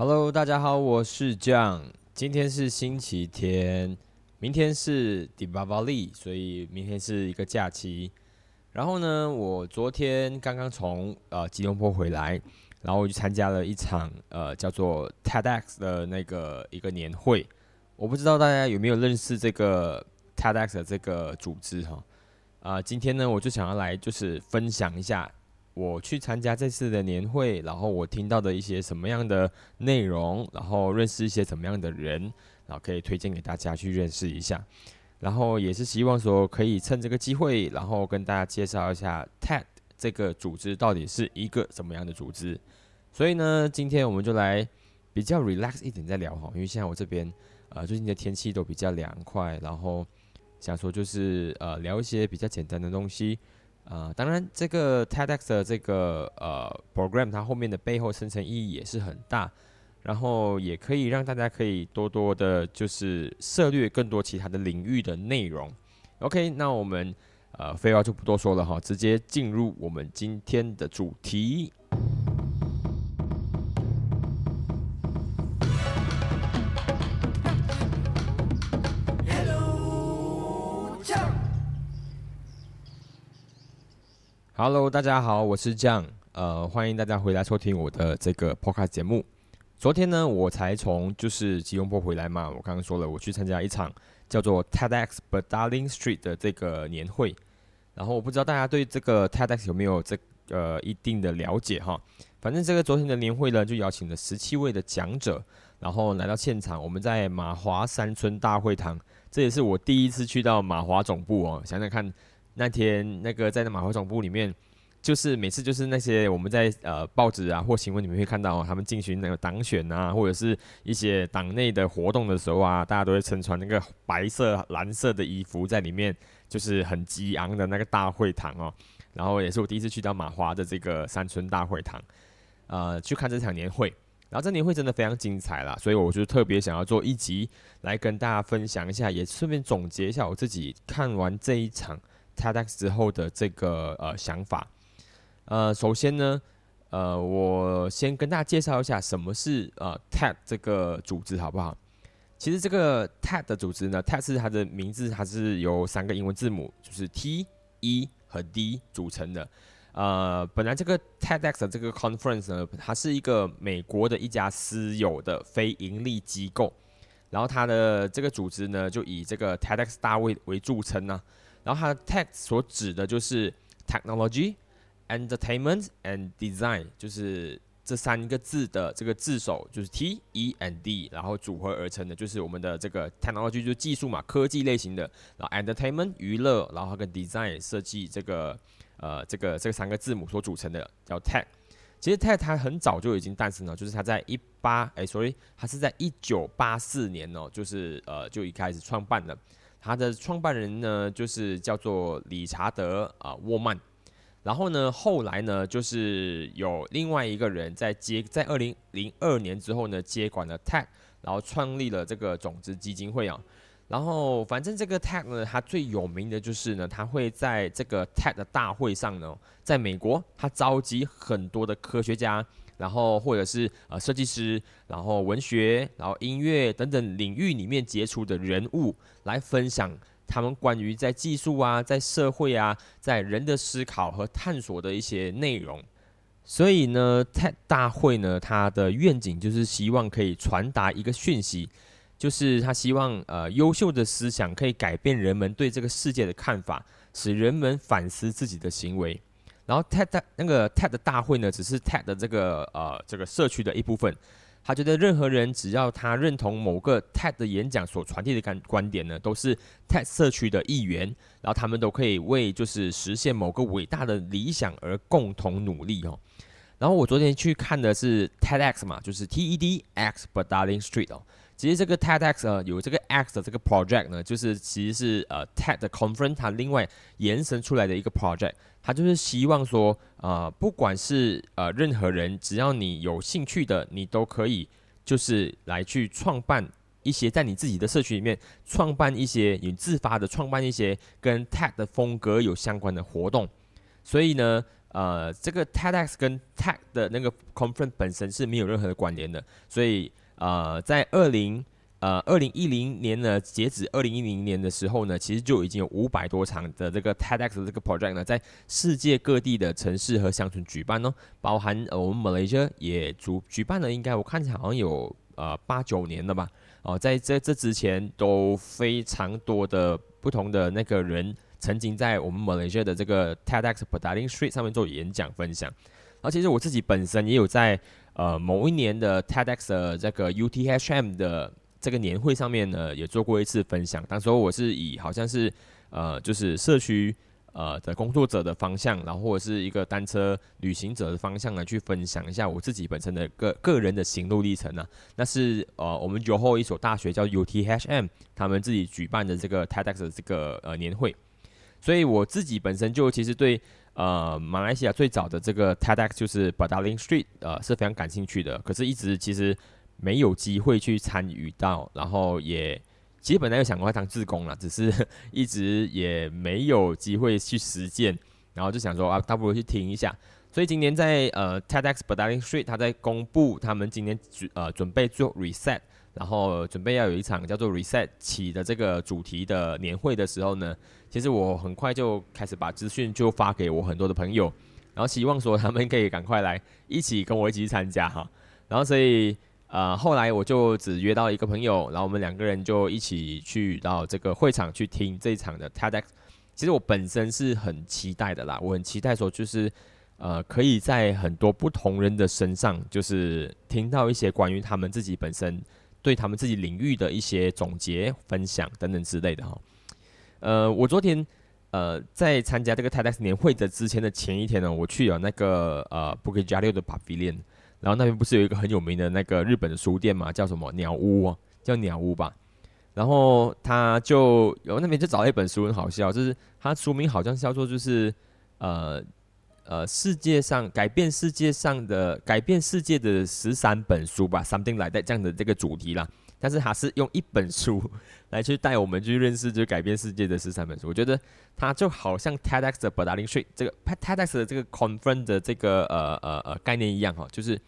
Hello，大家好，我是 John。今天是星期天，明天是 d i b a v a l i 所以明天是一个假期。然后呢，我昨天刚刚从呃吉隆坡回来，然后我去参加了一场呃叫做 TEDx 的那个一个年会。我不知道大家有没有认识这个 TEDx 的这个组织哈？啊，今天呢，我就想要来就是分享一下。我去参加这次的年会，然后我听到的一些什么样的内容，然后认识一些怎么样的人，然后可以推荐给大家去认识一下。然后也是希望说可以趁这个机会，然后跟大家介绍一下 TED 这个组织到底是一个什么样的组织。所以呢，今天我们就来比较 relax 一点再聊哈，因为现在我这边呃最近的天气都比较凉快，然后想说就是呃聊一些比较简单的东西。呃，当然，这个 TEDx 的这个呃 program，它后面的背后深层意义也是很大，然后也可以让大家可以多多的，就是涉猎更多其他的领域的内容。OK，那我们呃废话就不多说了哈，直接进入我们今天的主题。Hello，大家好，我是酱，呃，欢迎大家回来收听我的这个 Podcast 节目。昨天呢，我才从就是吉隆坡回来嘛，我刚刚说了，我去参加一场叫做 TEDx b u t Darling Street 的这个年会。然后我不知道大家对这个 TEDx 有没有这呃一定的了解哈。反正这个昨天的年会呢，就邀请了十七位的讲者，然后来到现场。我们在马华山村大会堂，这也是我第一次去到马华总部哦。想想看。那天那个在那马华总部里面，就是每次就是那些我们在呃报纸啊或新闻里面会看到他们进行那个党选啊，或者是一些党内的活动的时候啊，大家都会身穿那个白色、蓝色的衣服在里面，就是很激昂的那个大会堂哦。然后也是我第一次去到马华的这个山村大会堂，呃，去看这场年会。然后这年会真的非常精彩啦，所以我就特别想要做一集来跟大家分享一下，也顺便总结一下我自己看完这一场。TEDx 之后的这个呃想法，呃，首先呢，呃，我先跟大家介绍一下什么是呃 TED 这个组织，好不好？其实这个 TED 的组织呢，TED 是它的名字，它是由三个英文字母，就是 T、E 和 D 组成的。呃，本来这个 TEDx 的这个 conference 呢，它是一个美国的一家私有的非盈利机构，然后它的这个组织呢，就以这个 TEDx 大会为著称呢。然后它的 tech 所指的就是 technology, entertainment and design，就是这三个字的这个字首就是 T E and D，然后组合而成的，就是我们的这个 technology 就是技术嘛，科技类型的，然后 entertainment 娱乐，然后跟 design 设计这个呃这个这三个字母所组成的叫 tech。其实 tech 它很早就已经诞生了，就是它在一八哎，sorry，它是在一九八四年哦，就是呃就一开始创办的。他的创办人呢，就是叫做理查德啊沃曼，然后呢，后来呢，就是有另外一个人在接，在二零零二年之后呢，接管了 TED，然后创立了这个种子基金会啊，然后反正这个 TED 呢，它最有名的就是呢，它会在这个 TED 的大会上呢，在美国，它召集很多的科学家。然后或者是呃设计师，然后文学，然后音乐等等领域里面杰出的人物来分享他们关于在技术啊，在社会啊，在人的思考和探索的一些内容。所以呢，TED 大会呢，它的愿景就是希望可以传达一个讯息，就是他希望呃优秀的思想可以改变人们对这个世界的看法，使人们反思自己的行为。然后 TED 那个 TED 大会呢，只是 TED 的这个呃这个社区的一部分。他觉得任何人只要他认同某个 TED 的演讲所传递的观观点呢，都是 TED 社区的一员。然后他们都可以为就是实现某个伟大的理想而共同努力哦。然后我昨天去看的是 TEDx 嘛，就是 TEDx but Darling Street 哦。其实这个 TEDx 呃有这个 X 的这个 project 呢，就是其实是呃 TED 的 conference 它另外延伸出来的一个 project，它就是希望说呃不管是呃任何人，只要你有兴趣的，你都可以就是来去创办一些在你自己的社区里面创办一些你自发的创办一些跟 TED 的风格有相关的活动。所以呢，呃，这个 TEDx 跟 TED 的那个 conference 本身是没有任何的关联的，所以呃，在二零呃二零一零年呢，截止二零一零年的时候呢，其实就已经有五百多场的这个 TEDx 的这个 project 呢，在世界各地的城市和乡村举办哦，包含呃我们 Malaysia 也主举办了，应该我看起来好像有呃八九年了吧，哦，在这这之前都非常多的不同的那个人。曾经在我们 Malaysia 的这个 TEDx Petaling Street 上面做演讲分享，而其实我自己本身也有在呃某一年的 TEDx 的这个 UTHM 的这个年会上面呢，也做过一次分享。当时我是以好像是呃就是社区呃的工作者的方向，然后或者是一个单车旅行者的方向来去分享一下我自己本身的个个人的行路历程呢。那是呃我们酒后一所大学叫 UTHM 他们自己举办的这个 TEDx 的这个呃年会。所以我自己本身就其实对呃马来西亚最早的这个 TEDx 就是 b a d a l i n g Street 呃是非常感兴趣的，可是一直其实没有机会去参与到，然后也其实本来有想过要当志工了，只是一直也没有机会去实践，然后就想说啊，倒不如去听一下。所以今年在呃 TEDx b a d a l i n g Street 他在公布他们今年准呃准备做 reset。然后准备要有一场叫做 Reset 起的这个主题的年会的时候呢，其实我很快就开始把资讯就发给我很多的朋友，然后希望说他们可以赶快来一起跟我一起去参加哈。然后所以呃后来我就只约到一个朋友，然后我们两个人就一起去到这个会场去听这一场的 TEDx。其实我本身是很期待的啦，我很期待说就是呃可以在很多不同人的身上，就是听到一些关于他们自己本身。对他们自己领域的一些总结、分享等等之类的哈。呃，我昨天呃在参加这个 TEDx 年会的之前的前一天呢，我去了那个呃 Bukit Jalil 的 Pavilion，然后那边不是有一个很有名的那个日本的书店嘛，叫什么鸟屋，叫鸟屋吧。然后他就有那边就找了一本书，很好笑，就是他书名好像是叫做就是呃。呃，世界上改变世界上的改变世界的十三本书吧，something like that 这样的这个主题啦。但是他是用一本书 来去带我们去认识，就改变世界的十三本书。我觉得它就好像 TEDx 的 b a d a l i n g Street 这个 TEDx 的这个 conference 的这个呃呃呃概念一样哈，就是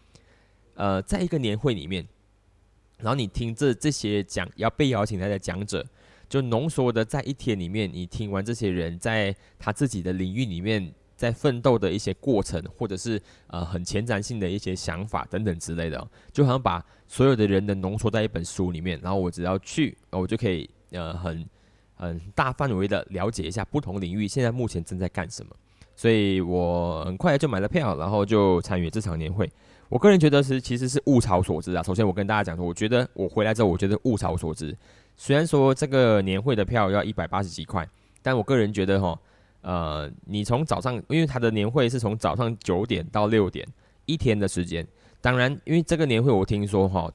呃在一个年会里面，然后你听这这些讲要被邀请来的讲者，就浓缩的在一天里面，你听完这些人在他自己的领域里面。在奋斗的一些过程，或者是呃很前瞻性的一些想法等等之类的，就好像把所有的人的浓缩在一本书里面，然后我只要去，我就可以呃很很大范围的了解一下不同领域现在目前正在干什么。所以我很快就买了票，然后就参与这场年会。我个人觉得是其实是物超所值啊。首先我跟大家讲说，我觉得我回来之后，我觉得物超所值。虽然说这个年会的票要一百八十几块，但我个人觉得哈。呃，你从早上，因为他的年会是从早上九点到六点，一天的时间。当然，因为这个年会我听说哈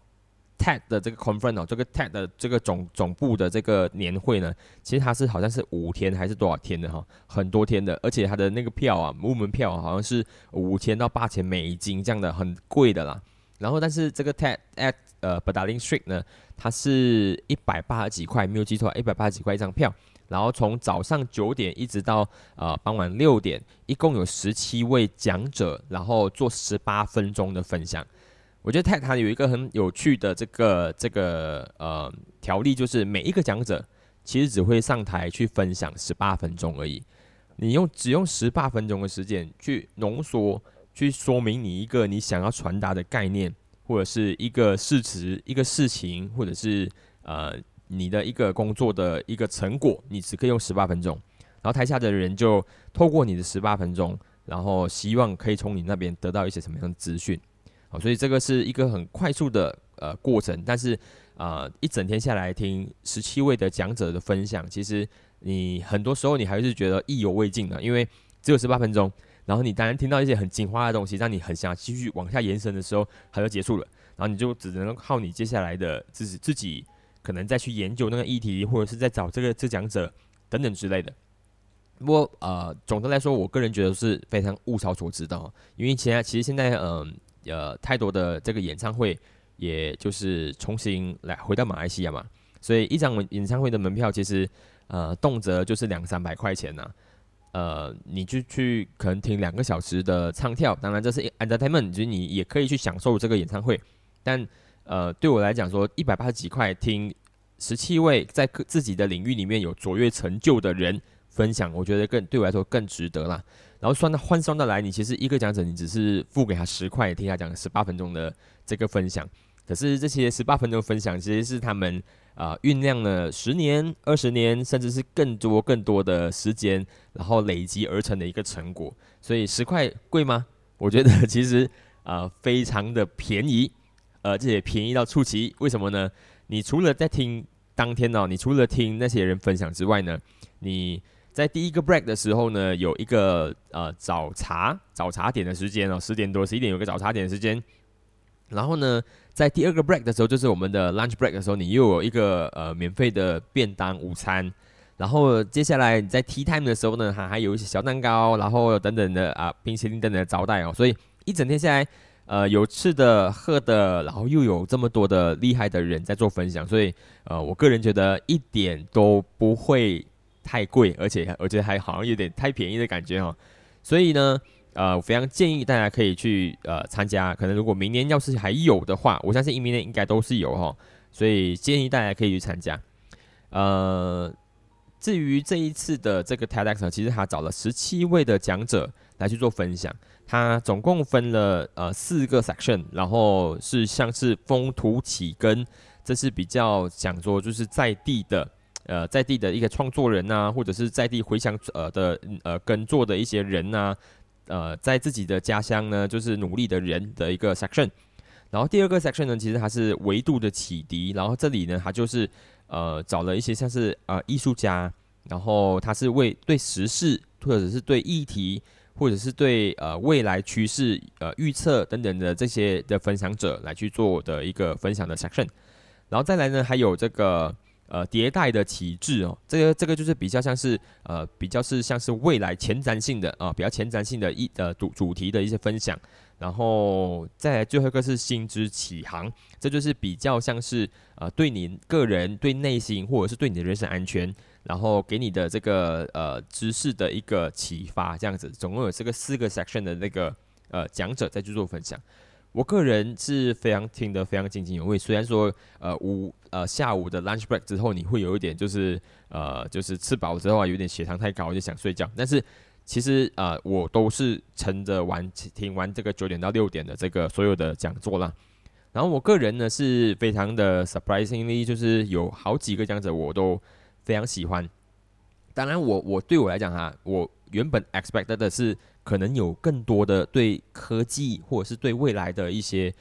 ，TED 的这个 conference 哦，这个 TED 的这个总总部的这个年会呢，其实它是好像是五天还是多少天的哈，很多天的，而且它的那个票啊，入门票好像是五千到八千美金这样的，很贵的啦。然后，但是这个 TED at 呃 b a d a l i n g Street 呢，它是一百八十几块，没有记错，一百八十几块一张票。然后从早上九点一直到呃傍晚六点，一共有十七位讲者，然后做十八分钟的分享。我觉得泰坦有一个很有趣的这个这个呃条例，就是每一个讲者其实只会上台去分享十八分钟而已。你用只用十八分钟的时间去浓缩，去说明你一个你想要传达的概念，或者是一个事实、一个事情，或者是呃。你的一个工作的一个成果，你只可以用十八分钟，然后台下的人就透过你的十八分钟，然后希望可以从你那边得到一些什么样的资讯，好，所以这个是一个很快速的呃过程，但是啊一整天下来听十七位的讲者的分享，其实你很多时候你还是觉得意犹未尽的，因为只有十八分钟，然后你当然听到一些很精华的东西，让你很想继续往下延伸的时候，它就结束了，然后你就只能靠你接下来的自己自己。可能再去研究那个议题，或者是在找这个这讲者等等之类的。不过呃，总的来说，我个人觉得是非常物超所值的。因为现在其实现在嗯呃太多的这个演唱会，也就是重新来回到马来西亚嘛，所以一张演唱会的门票其实呃动辄就是两三百块钱呐。呃，你就去可能听两个小时的唱跳，当然这是 entertainment，就是你也可以去享受这个演唱会。但呃，对我来讲说，一百八十几块听十七位在自己的领域里面有卓越成就的人分享，我觉得更对我来说更值得啦。然后算到换算的来，你其实一个讲者，你只是付给他十块，听他讲十八分钟的这个分享。可是这些十八分钟分享，其实是他们啊酝酿了十年、二十年，甚至是更多更多的时间，然后累积而成的一个成果。所以十块贵吗？我觉得 其实啊非常的便宜，呃，这也便宜到出奇。为什么呢？你除了在听当天哦，你除了听那些人分享之外呢，你在第一个 break 的时候呢，有一个呃早茶早茶点的时间哦，十点多十一点有个早茶点的时间，然后呢。在第二个 break 的时候，就是我们的 lunch break 的时候，你又有一个呃免费的便当午餐，然后接下来你在 tea time 的时候呢，它还有一些小蛋糕，然后等等的啊冰淇淋等等的招待哦，所以一整天下来，呃有吃的喝的，然后又有这么多的厉害的人在做分享，所以呃我个人觉得一点都不会太贵，而且而且还好像有点太便宜的感觉哦，所以呢。呃，我非常建议大家可以去呃参加，可能如果明年要是还有的话，我相信明年应该都是有哈，所以建议大家可以去参加。呃，至于这一次的这个 TEDx，其实他找了十七位的讲者来去做分享，他总共分了呃四个 section，然后是像是风土起根，这是比较讲说就是在地的呃在地的一个创作人呐，或者是在地回想呃的呃耕作的一些人呐。呃，在自己的家乡呢，就是努力的人的一个 section。然后第二个 section 呢，其实它是维度的启迪。然后这里呢，它就是呃找了一些像是呃艺术家，然后他是为对时事或者是对议题，或者是对呃未来趋势呃预测等等的这些的分享者来去做的一个分享的 section。然后再来呢，还有这个。呃，迭代的旗帜哦，这个这个就是比较像是呃，比较是像是未来前瞻性的啊，比较前瞻性的一呃主主题的一些分享，然后再来最后一个是心之起航，这就是比较像是呃对你个人对内心或者是对你的人身安全，然后给你的这个呃知识的一个启发，这样子，总共有这个四个 section 的那个呃讲者在去做分享。我个人是非常听得非常津津有味。虽然说，呃，午呃下午的 lunch break 之后，你会有一点就是呃就是吃饱之后啊，有点血糖太高就想睡觉。但是其实呃我都是撑着完听完这个九点到六点的这个所有的讲座啦。然后我个人呢是非常的 surprisingly，就是有好几个讲者我都非常喜欢。当然，我我对我来讲哈，我原本 expected 的是。可能有更多的对科技或者是对未来的一些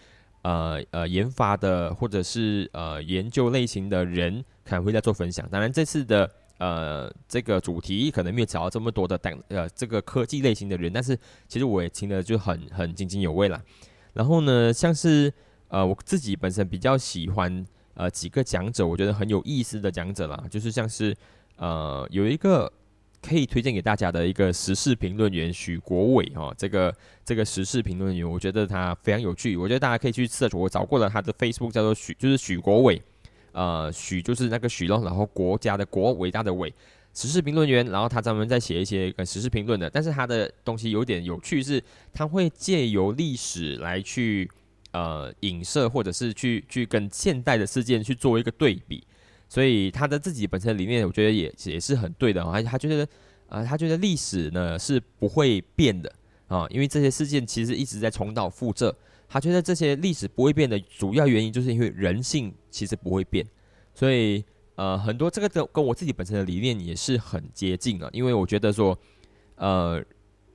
呃呃研发的或者是呃研究类型的人可能会在做分享。当然这次的呃这个主题可能没有找到这么多的等呃这个科技类型的人，但是其实我也听得就很很津津有味了。然后呢，像是呃我自己本身比较喜欢呃几个讲者，我觉得很有意思的讲者啦，就是像是呃有一个。可以推荐给大家的一个时事评论员许国伟哈，这个这个时事评论员，我觉得他非常有趣，我觉得大家可以去搜索我找过了他的 Facebook 叫做许，就是许国伟，呃，许就是那个许咯，然后国家的国，伟大的伟，时事评论员，然后他专门在写一些跟时事评论的，但是他的东西有点有趣，是他会借由历史来去呃影射，或者是去去跟现代的事件去做一个对比。所以他的自己本身的理念，我觉得也也是很对的啊。他觉得，呃，他觉得历史呢是不会变的啊，因为这些事件其实一直在重蹈覆辙。他觉得这些历史不会变的主要原因，就是因为人性其实不会变。所以，呃，很多这个跟跟我自己本身的理念也是很接近啊。因为我觉得说，呃。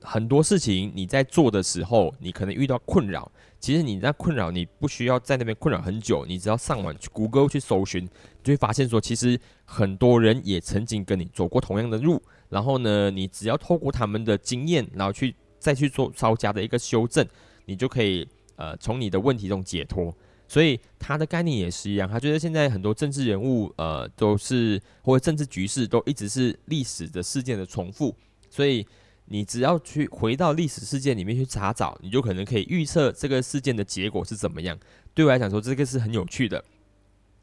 很多事情你在做的时候，你可能遇到困扰。其实你在困扰，你不需要在那边困扰很久，你只要上网去谷歌去搜寻，就会发现说，其实很多人也曾经跟你走过同样的路。然后呢，你只要透过他们的经验，然后去再去做稍加的一个修正，你就可以呃从你的问题中解脱。所以他的概念也是一样，他觉得现在很多政治人物呃都是或者政治局势都一直是历史的事件的重复，所以。你只要去回到历史事件里面去查找，你就可能可以预测这个事件的结果是怎么样。对我来讲说，这个是很有趣的。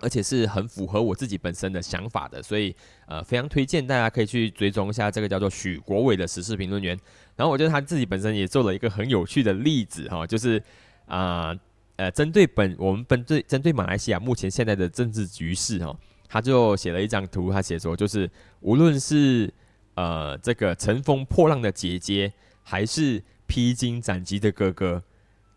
而且是很符合我自己本身的想法的，所以呃非常推荐大家可以去追踪一下这个叫做许国伟的时事评论员。然后我觉得他自己本身也做了一个很有趣的例子哈，就是啊呃针对本我们本对针对马来西亚目前现在的政治局势哈，他就写了一张图，他写说就是无论是呃这个乘风破浪的姐姐，还是披荆斩棘的哥哥，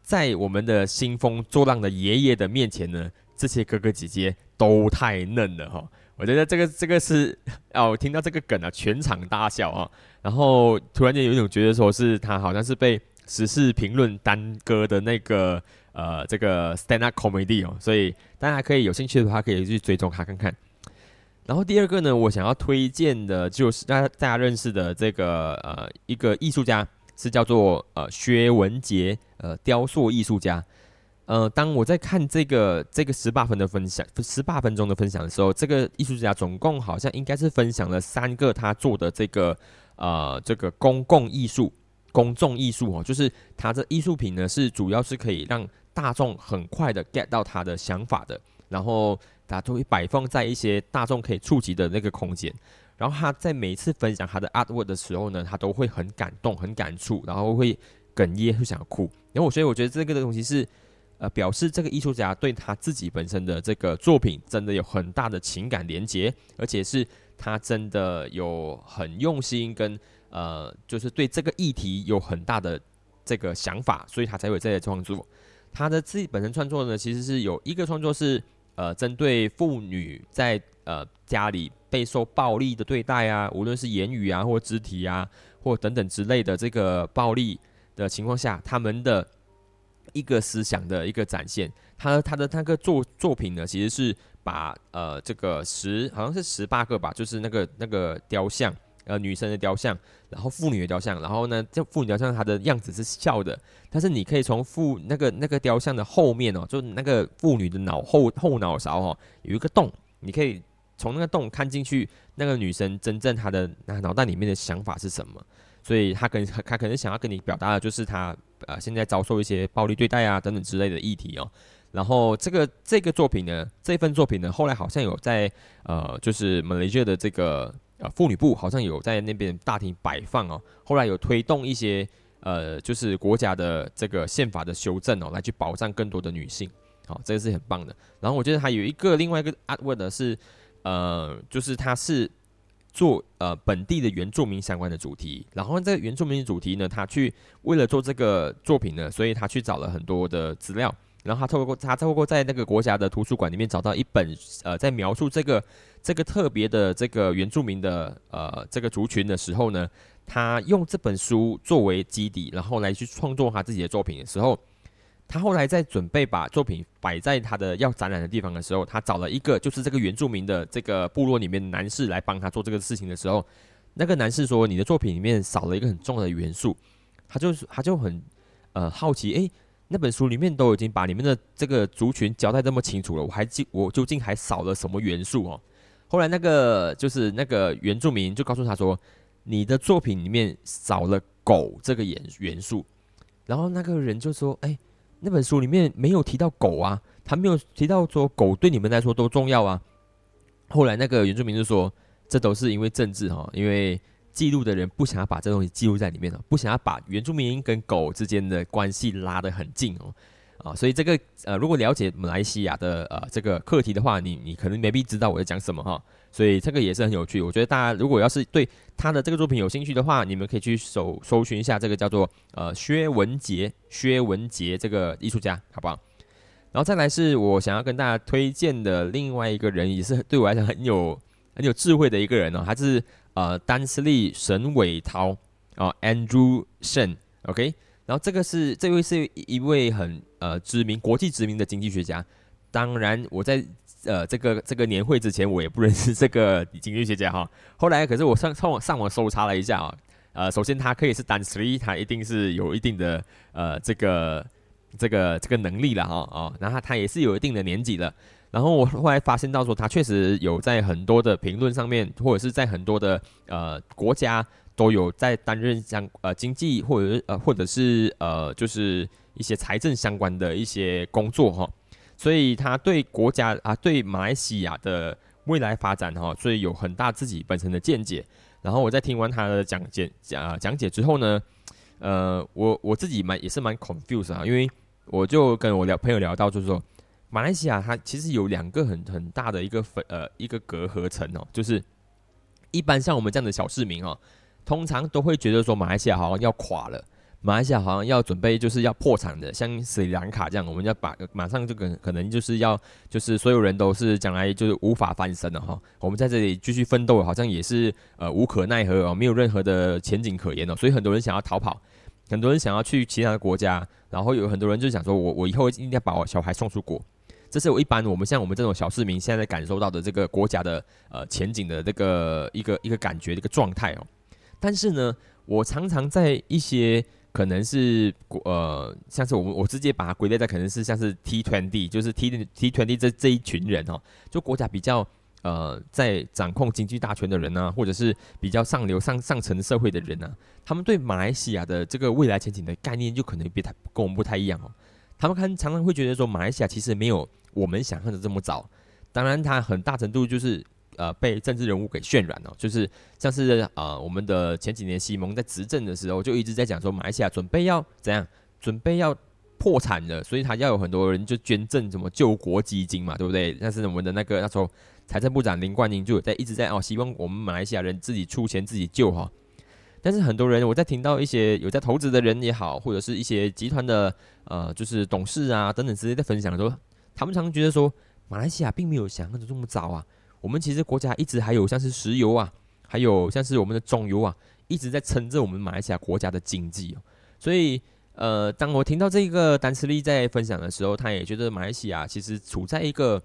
在我们的兴风作浪的爷爷的面前呢。这些哥哥姐姐都太嫩了哈，我觉得这个这个是哦，听到这个梗啊，全场大笑啊，然后突然间有一种觉得说是他好像是被时事评论耽搁的那个呃这个 stand up comedy 哦，所以大家可以有兴趣的话可以去追踪他看看。然后第二个呢，我想要推荐的就是大家大家认识的这个呃一个艺术家是叫做呃薛文杰呃雕塑艺术家。呃，当我在看这个这个十八分的分享，十八分钟的分享的时候，这个艺术家总共好像应该是分享了三个他做的这个呃这个公共艺术、公众艺术哦，就是他的艺术品呢是主要是可以让大众很快的 get 到他的想法的，然后他都会摆放在一些大众可以触及的那个空间，然后他在每次分享他的 artwork 的时候呢，他都会很感动、很感触，然后会哽咽、会想哭，然后我所以我觉得这个东西是。呃，表示这个艺术家对他自己本身的这个作品真的有很大的情感连接，而且是他真的有很用心跟呃，就是对这个议题有很大的这个想法，所以他才会这些创作。他的自己本身创作呢，其实是有一个创作是呃，针对妇女在呃家里备受暴力的对待啊，无论是言语啊或肢体啊或等等之类的这个暴力的情况下，他们的。一个思想的一个展现，他他的那个作作品呢，其实是把呃这个十好像是十八个吧，就是那个那个雕像，呃女生的雕像，然后妇女的雕像，然后呢这妇女雕像她的样子是笑的，但是你可以从妇那个那个雕像的后面哦，就那个妇女的脑后后脑勺哦有一个洞，你可以从那个洞看进去，那个女生真正她的那脑袋里面的想法是什么，所以她跟她可能想要跟你表达的就是她。呃，现在遭受一些暴力对待啊，等等之类的议题哦。然后这个这个作品呢，这份作品呢，后来好像有在呃，就是 Malaysia 的这个呃妇女部，好像有在那边大厅摆放哦。后来有推动一些呃，就是国家的这个宪法的修正哦，来去保障更多的女性。好，这个是很棒的。然后我觉得还有一个另外一个 artwork 是呃，就是它是。做呃本地的原住民相关的主题，然后这个原住民主题呢，他去为了做这个作品呢，所以他去找了很多的资料，然后他透过他透过在那个国家的图书馆里面找到一本呃，在描述这个这个特别的这个原住民的呃这个族群的时候呢，他用这本书作为基底，然后来去创作他自己的作品的时候。他后来在准备把作品摆在他的要展览的地方的时候，他找了一个就是这个原住民的这个部落里面的男士来帮他做这个事情的时候，那个男士说：“你的作品里面少了一个很重要的元素。”他就是他就很呃好奇，诶，那本书里面都已经把你们的这个族群交代这么清楚了，我还记我究竟还少了什么元素哦？后来那个就是那个原住民就告诉他说：“你的作品里面少了狗这个元元素。”然后那个人就说：“哎。”那本书里面没有提到狗啊，他没有提到说狗对你们来说都重要啊。后来那个原住民就说，这都是因为政治哈，因为记录的人不想要把这东西记录在里面了，不想要把原住民跟狗之间的关系拉得很近哦。啊，所以这个呃，如果了解马来西亚的呃这个课题的话，你你可能没必知道我在讲什么哈。所以这个也是很有趣。我觉得大家如果要是对他的这个作品有兴趣的话，你们可以去搜搜寻一下这个叫做呃薛文杰薛文杰这个艺术家，好不好？然后再来是我想要跟大家推荐的另外一个人，也是对我来讲很有很有智慧的一个人哦，他是呃丹斯利沈伟涛啊，Andrew Shen，OK。然后这个是这位是一位很呃知名国际知名的经济学家。当然我在呃这个这个年会之前我也不认识这个经济学家哈。后来可是我上上网上网搜查了一下啊，呃首先他可以是单 three，他一定是有一定的呃这个这个这个能力了哈啊，然后他也是有一定的年纪了。然后我后来发现到说他确实有在很多的评论上面，或者是在很多的呃国家。都有在担任相呃经济或者呃或者是呃就是一些财政相关的一些工作哈，所以他对国家啊，对马来西亚的未来发展哈，所以有很大自己本身的见解。然后我在听完他的讲解讲讲解之后呢，呃，我我自己蛮也是蛮 confused 啊，因为我就跟我聊朋友聊到，就是说马来西亚它其实有两个很很大的一个分呃一个隔阂层哦，就是一般像我们这样的小市民哦，通常都会觉得说马来西亚好像要垮了。马来西亚好像要准备就是要破产的，像斯里兰卡这样，我们要把马上就可可能就是要就是所有人都是将来就是无法翻身了哈。我们在这里继续奋斗，好像也是呃无可奈何哦，没有任何的前景可言哦。所以很多人想要逃跑，很多人想要去其他的国家，然后有很多人就想说，我我以后一定要把我小孩送出国。这是我一般我们像我们这种小市民现在感受到的这个国家的呃前景的这个一个一个感觉一个状态哦。但是呢，我常常在一些可能是呃，像是我们我直接把它归类在可能是像是 T twenty，就是 T T twenty 这这一群人哦，就国家比较呃在掌控经济大权的人呢，或者是比较上流上上层社会的人呢，他们对马来西亚的这个未来前景的概念就可能比太跟我们不太一样哦。他们看常常会觉得说，马来西亚其实没有我们想象的这么早，当然它很大程度就是。呃，被政治人物给渲染了，就是像是呃，我们的前几年西蒙在执政的时候，就一直在讲说马来西亚准备要怎样，准备要破产了，所以他要有很多人就捐赠什么救国基金嘛，对不对？但是我们的那个那时候财政部长林冠英就有在一直在哦，希望我们马来西亚人自己出钱自己救哈。但是很多人我在听到一些有在投资的人也好，或者是一些集团的呃，就是董事啊等等之类的分享的时候，他们常常觉得说马来西亚并没有想象的这么糟啊。我们其实国家一直还有像是石油啊，还有像是我们的中油啊，一直在撑着我们马来西亚国家的经济。所以，呃，当我听到这个丹斯利在分享的时候，他也觉得马来西亚其实处在一个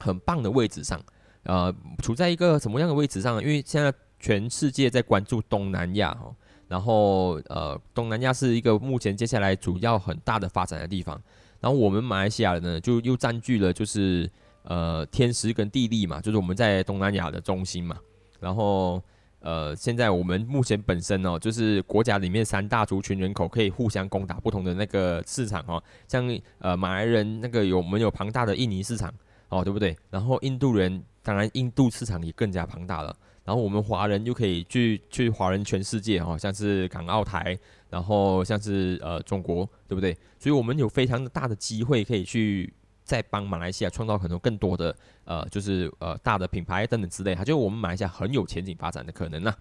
很棒的位置上，呃，处在一个什么样的位置上？因为现在全世界在关注东南亚哈，然后呃，东南亚是一个目前接下来主要很大的发展的地方，然后我们马来西亚人呢，就又占据了就是。呃，天时跟地利嘛，就是我们在东南亚的中心嘛。然后，呃，现在我们目前本身哦，就是国家里面三大族群人口可以互相攻打不同的那个市场哦。像呃马来人那个有我们有庞大的印尼市场哦，对不对？然后印度人当然印度市场也更加庞大了。然后我们华人就可以去去华人全世界哦，像是港澳台，然后像是呃中国，对不对？所以我们有非常大的机会可以去。在帮马来西亚创造很多更多的呃，就是呃大的品牌等等之类，它就我们马来西亚很有前景发展的可能呐。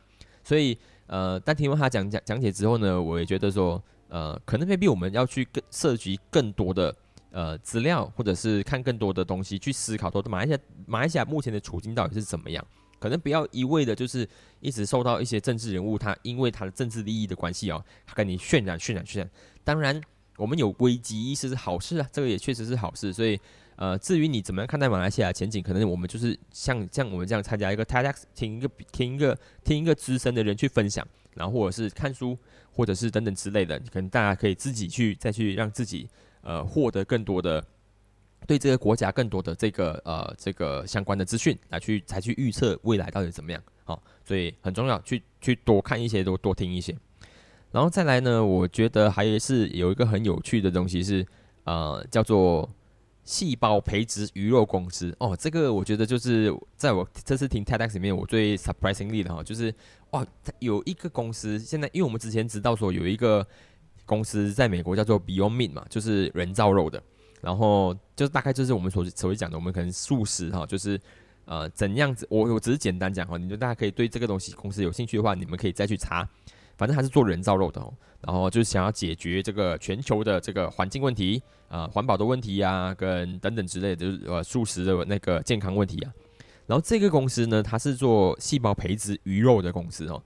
所以呃，但听完他讲讲讲解之后呢，我也觉得说呃，可能未必我们要去更涉及更多的呃资料，或者是看更多的东西去思考，说马来西亚马来西亚目前的处境到底是怎么样？可能不要一味的就是一直受到一些政治人物他因为他的政治利益的关系哦，他跟你渲染渲染渲染。当然。我们有危机意识是好事啊，这个也确实是好事。所以，呃，至于你怎么样看待马来西亚前景，可能我们就是像像我们这样参加一个 TEDx，听一个听一个听一个资深的人去分享，然后或者是看书，或者是等等之类的，可能大家可以自己去再去让自己呃获得更多的对这个国家更多的这个呃这个相关的资讯，来去才去预测未来到底怎么样。好，所以很重要，去去多看一些，多多听一些。然后再来呢，我觉得还是有一个很有趣的东西是，呃，叫做细胞培植鱼肉公司哦。这个我觉得就是在我这次听 TEDx 里面，我最 surprisingly 的哈，就是哇，有一个公司现在，因为我们之前知道说有一个公司在美国叫做 Beyond Meat 嘛，就是人造肉的，然后就是大概就是我们所所谓讲的，我们可能素食哈，就是呃怎样子，我我只是简单讲哈，你就大家可以对这个东西公司有兴趣的话，你们可以再去查。反正还是做人造肉的哦，然后就是想要解决这个全球的这个环境问题啊、环保的问题呀，跟等等之类的，就是呃素食的那个健康问题啊。然后这个公司呢，它是做细胞培植鱼肉的公司哦。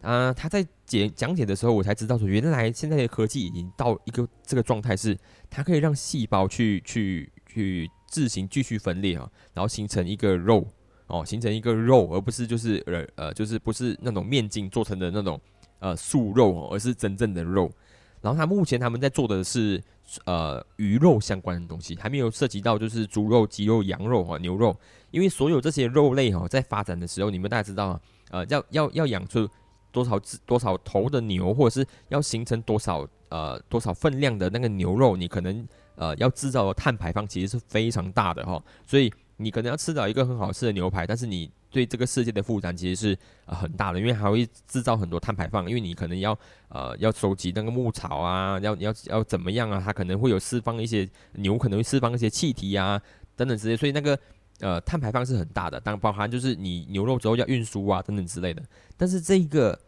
啊，他在解讲解的时候，我才知道说，原来现在的科技已经到一个这个状态，是它可以让细胞去去去自行继续分裂啊，然后形成一个肉哦，形成一个肉，而不是就是呃呃，就是不是那种面筋做成的那种。呃，素肉，而是真正的肉。然后他目前他们在做的是呃鱼肉相关的东西，还没有涉及到就是猪肉、鸡肉、羊肉哈、牛肉。因为所有这些肉类哈，在发展的时候，你们大家知道啊，呃，要要要养出多少只多少头的牛，或者是要形成多少呃多少分量的那个牛肉，你可能呃要制造的碳排放其实是非常大的哈，所以你可能要吃到一个很好吃的牛排，但是你对这个世界的负担其实是呃很大的，因为还会制造很多碳排放，因为你可能要呃要收集那个牧草啊，要要要怎么样啊，它可能会有释放一些牛可能会释放一些气体啊等等之类，所以那个呃碳排放是很大的，当然包含就是你牛肉之后要运输啊等等之类的，但是这个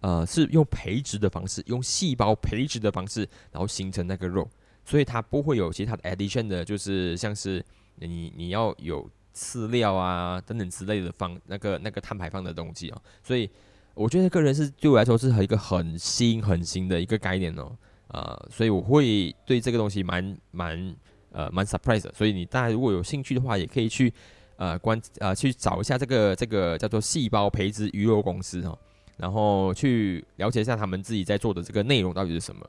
呃是用培植的方式，用细胞培植的方式，然后形成那个肉，所以它不会有其他的 addition 的，就是像是你你要有。饲料啊等等之类的方那个那个碳排放的东西哦，所以我觉得个人是对我来说是一个很新很新的一个概念哦，呃，所以我会对这个东西蛮蛮呃蛮 surprise 的，所以你大家如果有兴趣的话，也可以去呃关呃去找一下这个这个叫做细胞培植鱼肉公司哦，然后去了解一下他们自己在做的这个内容到底是什么，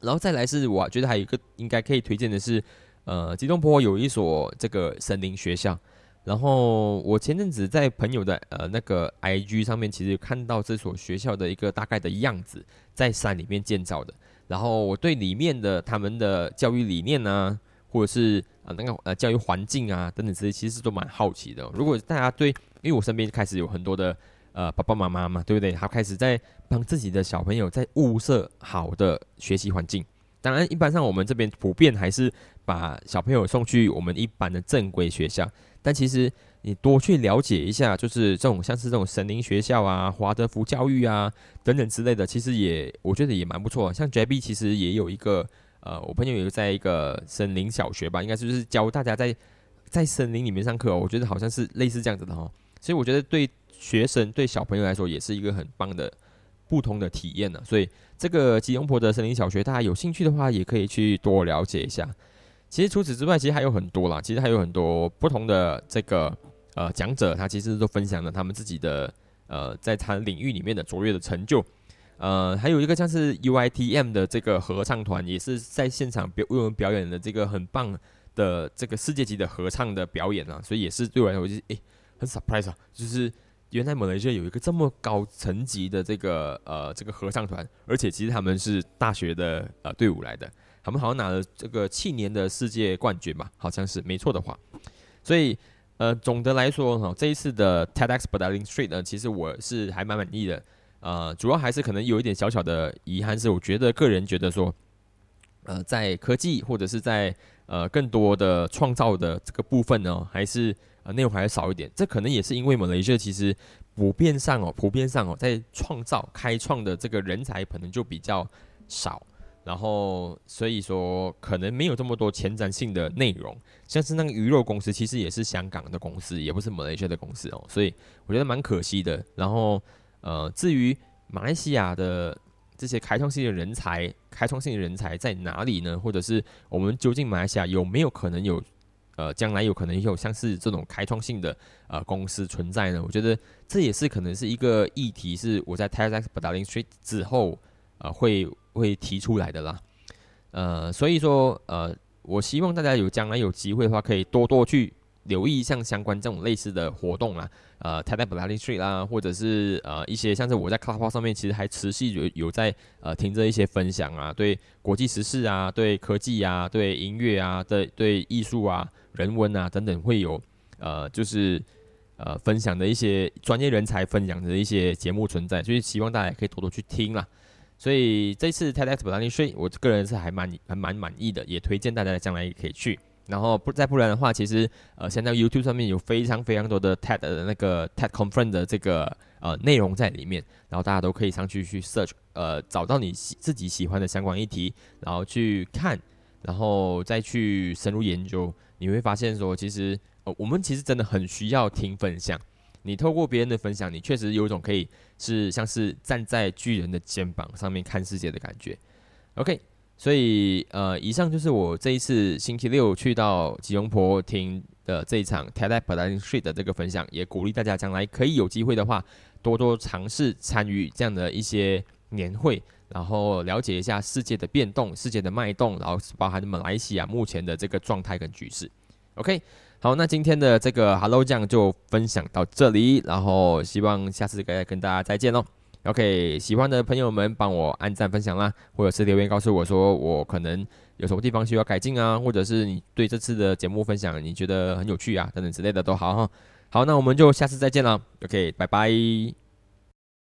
然后再来是我觉得还有一个应该可以推荐的是。呃，吉隆坡有一所这个森林学校，然后我前阵子在朋友的呃那个 IG 上面，其实看到这所学校的一个大概的样子，在山里面建造的。然后我对里面的他们的教育理念呢，或者是呃那个呃教育环境啊等等这些，其实都蛮好奇的。如果大家对，因为我身边开始有很多的呃爸爸妈妈嘛，对不对？他开始在帮自己的小朋友在物色好的学习环境。当然，一般上我们这边普遍还是把小朋友送去我们一般的正规学校。但其实你多去了解一下，就是这种像是这种森林学校啊、华德福教育啊等等之类的，其实也我觉得也蛮不错。像 JB 其实也有一个呃，我朋友有在一个森林小学吧，应该就是教大家在在森林里面上课。我觉得好像是类似这样子的哈。所以我觉得对学生对小朋友来说也是一个很棒的。不同的体验呢，所以这个吉隆坡的森林小学，大家有兴趣的话，也可以去多了解一下。其实除此之外，其实还有很多啦，其实还有很多不同的这个呃讲者，他其实都分享了他们自己的呃在他领域里面的卓越的成就。呃，还有一个像是 UITM 的这个合唱团，也是在现场表为我们表演的这个很棒的这个世界级的合唱的表演啊，所以也是对我来说就是诶很 surprise 啊，就是。原来马来西有一个这么高层级的这个呃这个合唱团，而且其实他们是大学的呃队伍来的，他们好像拿了这个去年的世界冠军吧，好像是没错的话。所以呃总的来说哈，这一次的 TEDx b a d l i n Street 呢，其实我是还蛮满意的。呃，主要还是可能有一点小小的遗憾，是我觉得个人觉得说，呃，在科技或者是在呃更多的创造的这个部分呢，还是。内容还是少一点，这可能也是因为马来西亚其实普遍上哦，普遍上哦，在创造、开创的这个人才可能就比较少，然后所以说可能没有这么多前瞻性的内容。像是那个鱼肉公司，其实也是香港的公司，也不是马来西亚的公司哦，所以我觉得蛮可惜的。然后呃，至于马来西亚的这些开创性的人才，开创性的人才在哪里呢？或者是我们究竟马来西亚有没有可能有？呃，将来有可能也有像是这种开创性的呃公司存在呢？我觉得这也是可能是一个议题，是我在 TEDx b a d l i n g Street 之后呃会会提出来的啦。呃，所以说呃，我希望大家有将来有机会的话，可以多多去留意像相关这种类似的活动啦。呃，TEDx b a d l i n g Street 啦，或者是呃一些像是我在 Club 上面其实还持续有有在呃听着一些分享啊，对国际时事啊，对科技啊，对音乐啊，对对艺术啊。人文啊等等会有，呃，就是呃分享的一些专业人才分享的一些节目存在，所以希望大家可以多多去听啦。所以这次 TEDx 不丹尼税，我个人是还蛮还蛮满意的，也推荐大家将来也可以去。然后不再不然的话，其实呃现在 YouTube 上面有非常非常多的 TED 的那个 TED Conference 的这个呃内容在里面，然后大家都可以上去去 search，呃找到你喜自己喜欢的相关议题，然后去看，然后再去深入研究。你会发现说，其实呃，我们其实真的很需要听分享。你透过别人的分享，你确实有一种可以是像是站在巨人的肩膀上面看世界的感觉。OK，所以呃，以上就是我这一次星期六去到吉隆坡听的这一场 TED p a d a n Street 的这个分享，也鼓励大家将来可以有机会的话，多多尝试参与这样的一些年会。然后了解一下世界的变动、世界的脉动，然后包含马来西亚目前的这个状态跟局势。OK，好，那今天的这个 Hello 酱就分享到这里，然后希望下次再跟大家再见喽。OK，喜欢的朋友们帮我按赞分享啦，或者是留言告诉我说我可能有什么地方需要改进啊，或者是你对这次的节目分享你觉得很有趣啊，等等之类的都好哈。好，那我们就下次再见了。OK，拜拜。